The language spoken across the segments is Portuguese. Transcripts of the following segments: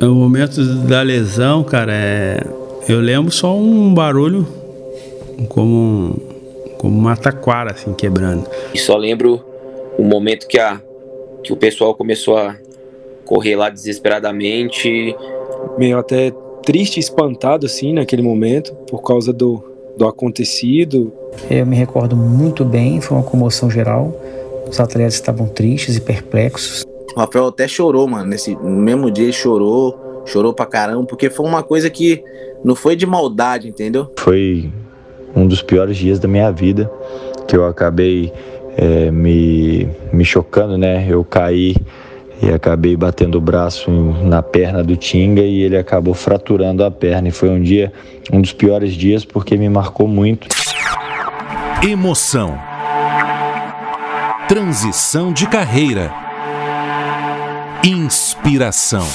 No momento da lesão, cara, é... eu lembro só um barulho como, como uma taquara, assim, quebrando. E só lembro o momento que, a, que o pessoal começou a correr lá desesperadamente. Meio até triste, espantado, assim, naquele momento, por causa do, do acontecido. Eu me recordo muito bem, foi uma comoção geral. Os atletas estavam tristes e perplexos. O Rafael até chorou, mano. Nesse mesmo dia ele chorou, chorou pra caramba, porque foi uma coisa que não foi de maldade, entendeu? Foi um dos piores dias da minha vida, que eu acabei é, me, me chocando, né? Eu caí e acabei batendo o braço na perna do Tinga e ele acabou fraturando a perna. E foi um dia, um dos piores dias, porque me marcou muito. Emoção. Transição de carreira. Inspiração.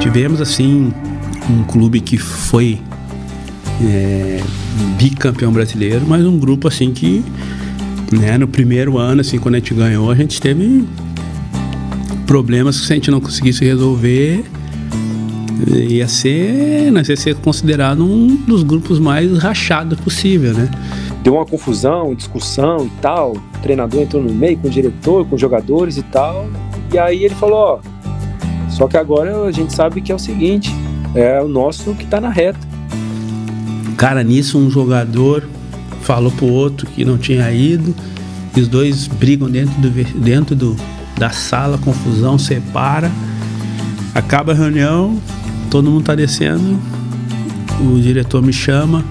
Tivemos assim um clube que foi é, bicampeão brasileiro, mas um grupo assim que né, no primeiro ano, assim, quando a gente ganhou, a gente teve problemas que se a gente não conseguisse resolver, ia ser, né, ia ser considerado um dos grupos mais rachados possível, né? Deu uma confusão, discussão e tal. O treinador entrou no meio com o diretor, com os jogadores e tal. E aí ele falou, ó, só que agora a gente sabe que é o seguinte, é o nosso que tá na reta. Cara, nisso um jogador falou pro outro que não tinha ido. E os dois brigam dentro, do, dentro do, da sala, confusão, separa. Acaba a reunião, todo mundo tá descendo. O diretor me chama,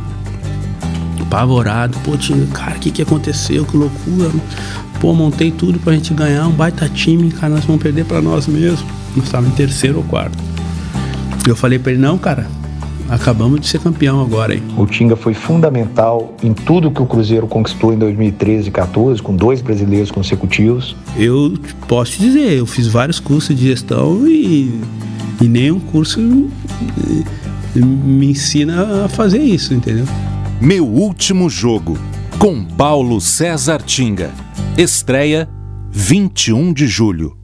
apavorado. Pô, time, cara, o que, que aconteceu? Que loucura. Pô, montei tudo pra gente ganhar um baita time, cara, nós vamos perder pra nós mesmos. Nós estávamos em terceiro ou quarto. Eu falei pra ele, não, cara, acabamos de ser campeão agora, hein? O Tinga foi fundamental em tudo que o Cruzeiro conquistou em 2013 e 14, com dois brasileiros consecutivos. Eu posso te dizer, eu fiz vários cursos de gestão e, e nenhum curso me ensina a fazer isso, entendeu? Meu último jogo, com Paulo César Tinga. Estreia 21 de julho.